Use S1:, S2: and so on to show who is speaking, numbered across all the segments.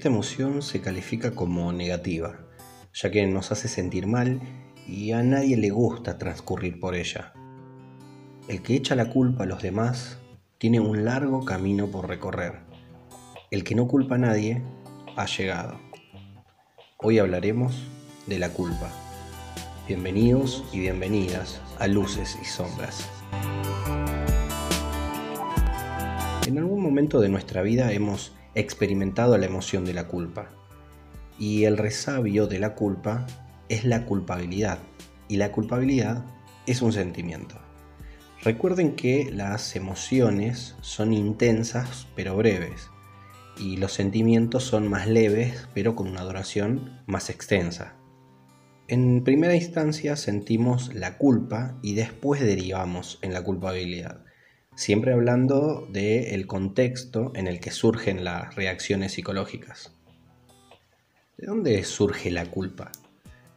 S1: Esta emoción se califica como negativa, ya que nos hace sentir mal y a nadie le gusta transcurrir por ella. El que echa la culpa a los demás tiene un largo camino por recorrer. El que no culpa a nadie ha llegado. Hoy hablaremos de la culpa. Bienvenidos y bienvenidas a Luces y Sombras. En algún momento de nuestra vida hemos experimentado la emoción de la culpa. Y el resabio de la culpa es la culpabilidad. Y la culpabilidad es un sentimiento. Recuerden que las emociones son intensas pero breves. Y los sentimientos son más leves pero con una duración más extensa. En primera instancia sentimos la culpa y después derivamos en la culpabilidad siempre hablando del contexto en el que surgen las reacciones psicológicas. ¿De dónde surge la culpa?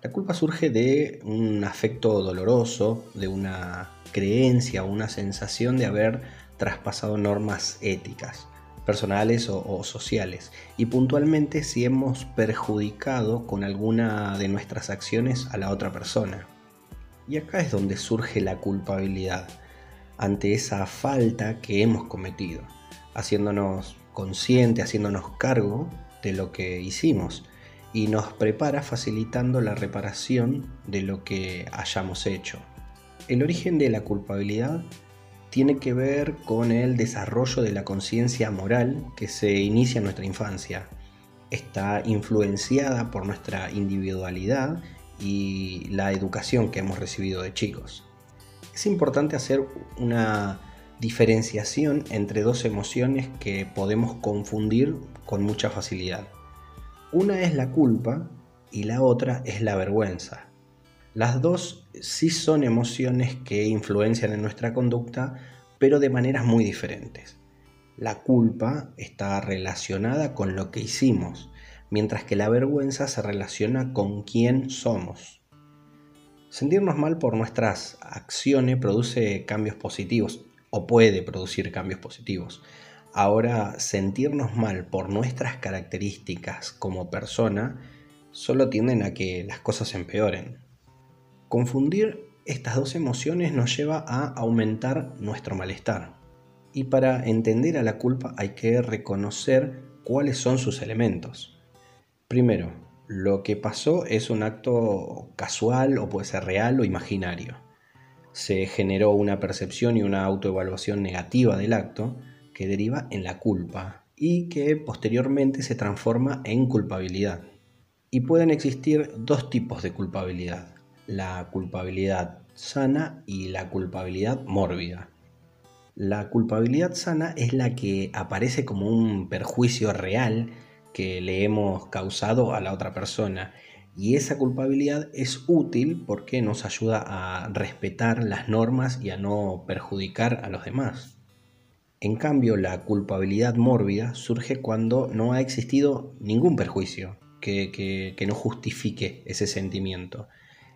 S1: La culpa surge de un afecto doloroso, de una creencia o una sensación de haber traspasado normas éticas, personales o, o, sociales, y puntualmente si hemos perjudicado con alguna de nuestras acciones a la otra persona. Y acá es donde surge la culpabilidad ante esa falta que hemos cometido, haciéndonos consciente, haciéndonos cargo de lo que hicimos y nos prepara facilitando la reparación de lo que hayamos hecho. El origen de la culpabilidad tiene que ver con el desarrollo de la conciencia moral que se inicia en nuestra infancia. Está influenciada por nuestra individualidad y la educación que hemos recibido de chicos es importante hacer una diferenciación entre dos emociones que podemos confundir con mucha facilidad. Una es la culpa y la otra es la vergüenza. Las dos sí son emociones que influencian en nuestra conducta, pero de maneras muy diferentes. La culpa está relacionada con lo que hicimos, mientras que la vergüenza se relaciona con quién somos. Sentirnos mal por nuestras acciones produce cambios positivos o puede producir cambios positivos. Ahora, sentirnos mal por nuestras características como persona solo tienden a que las cosas empeoren. Confundir estas dos emociones nos lleva a aumentar nuestro malestar. Y para entender a la culpa hay que reconocer cuáles son sus elementos. Primero, lo que pasó es un acto casual o puede ser real o imaginario. Se generó una percepción y una autoevaluación negativa del acto que deriva en la culpa y que posteriormente se transforma en culpabilidad. Y pueden existir dos tipos de culpabilidad, la culpabilidad sana y la culpabilidad mórbida. La culpabilidad sana es la que aparece como un perjuicio real que le hemos causado a la otra persona. Y esa culpabilidad es útil porque nos ayuda a respetar las normas y a no perjudicar a los demás. En cambio, la culpabilidad mórbida surge cuando no ha existido ningún perjuicio que, que, no justifique ese sentimiento.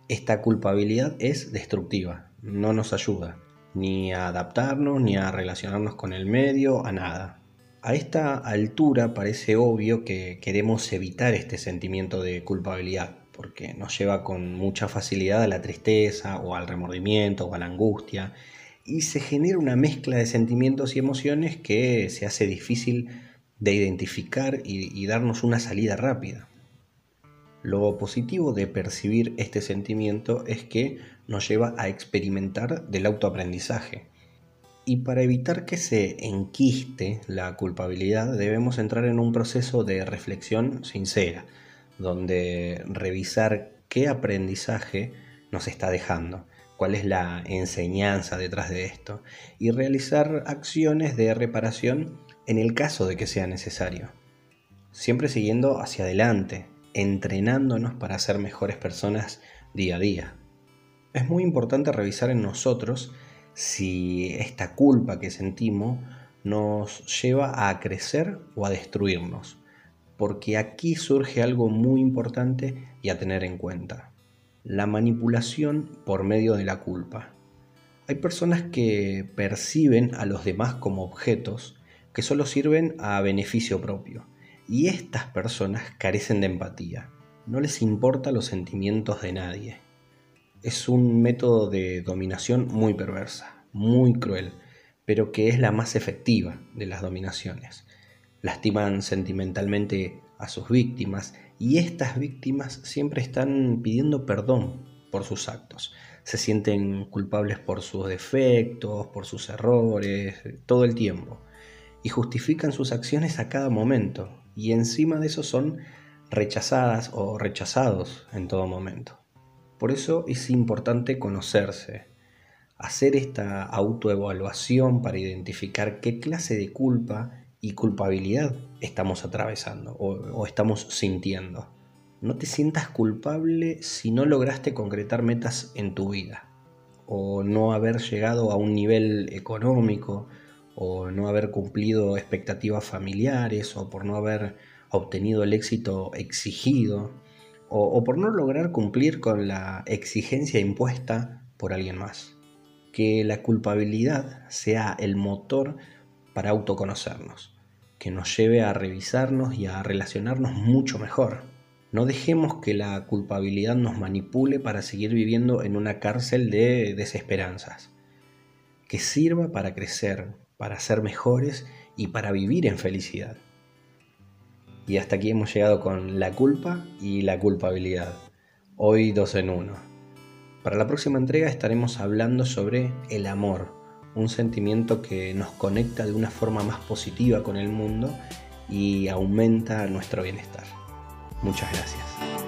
S1: Esta culpabilidad es destructiva, no nos ayuda ni a adaptarnos, ni a relacionarnos con el medio, a nada. A esta altura parece obvio que queremos evitar este sentimiento de culpabilidad, porque nos lleva con mucha facilidad a la tristeza o al remordimiento o a la angustia, y se genera una mezcla de sentimientos y emociones que se hace difícil de identificar y, darnos una salida rápida. Lo positivo de percibir este sentimiento es que nos lleva a experimentar del autoaprendizaje y para evitar que se enquiste la culpabilidad debemos entrar en un proceso de reflexión sincera, donde revisar qué aprendizaje nos está dejando, cuál es la enseñanza detrás de esto y realizar acciones de reparación en el caso de que sea necesario. Siempre siguiendo hacia adelante, entrenándonos para ser mejores personas día a día. Es muy importante revisar en nosotros si esta culpa que sentimos nos lleva a crecer o a destruirnos. Porque aquí surge algo muy importante y a tener en cuenta. La manipulación por medio de la culpa. Hay personas que perciben a los demás como objetos que solo sirven a beneficio propio Y estas personas carecen de empatía. No les importa los sentimientos de nadie. Es un método de dominación muy perversa, muy cruel, pero que es la más efectiva de las dominaciones. Lastiman sentimentalmente a sus víctimas y estas víctimas siempre están pidiendo perdón por sus actos. Se sienten culpables por sus defectos, por sus errores, todo el tiempo. Y justifican sus acciones a cada momento. Y encima de eso son rechazadas o rechazados en todo momento. Por eso es importante conocerse, hacer esta autoevaluación para identificar qué clase de culpa y culpabilidad estamos atravesando o, estamos sintiendo. No te sientas culpable si no lograste concretar metas en tu vida, o no haber llegado a un nivel económico, o no haber cumplido expectativas familiares, o por no haber obtenido el éxito exigido, o por no lograr cumplir con la exigencia impuesta por alguien más. Que la culpabilidad sea el motor para autoconocernos, que nos lleve a revisarnos y a relacionarnos mucho mejor. No dejemos que la culpabilidad nos manipule para seguir viviendo en una cárcel de desesperanzas. Que sirva para crecer, para ser mejores y para vivir en felicidad. Y hasta aquí hemos llegado con la culpa y la culpabilidad. Hoy dos en uno. Para la próxima entrega estaremos hablando sobre el amor, un sentimiento que nos conecta de una forma más positiva con el mundo y aumenta nuestro bienestar. Muchas gracias.